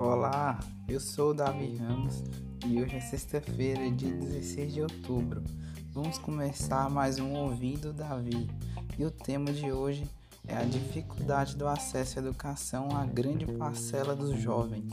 Olá, eu sou o Davi Ramos e hoje é sexta-feira, dia 16 de outubro. Vamos começar mais um Ouvindo Davi e o tema de hoje é a dificuldade do acesso à educação à grande parcela dos jovens.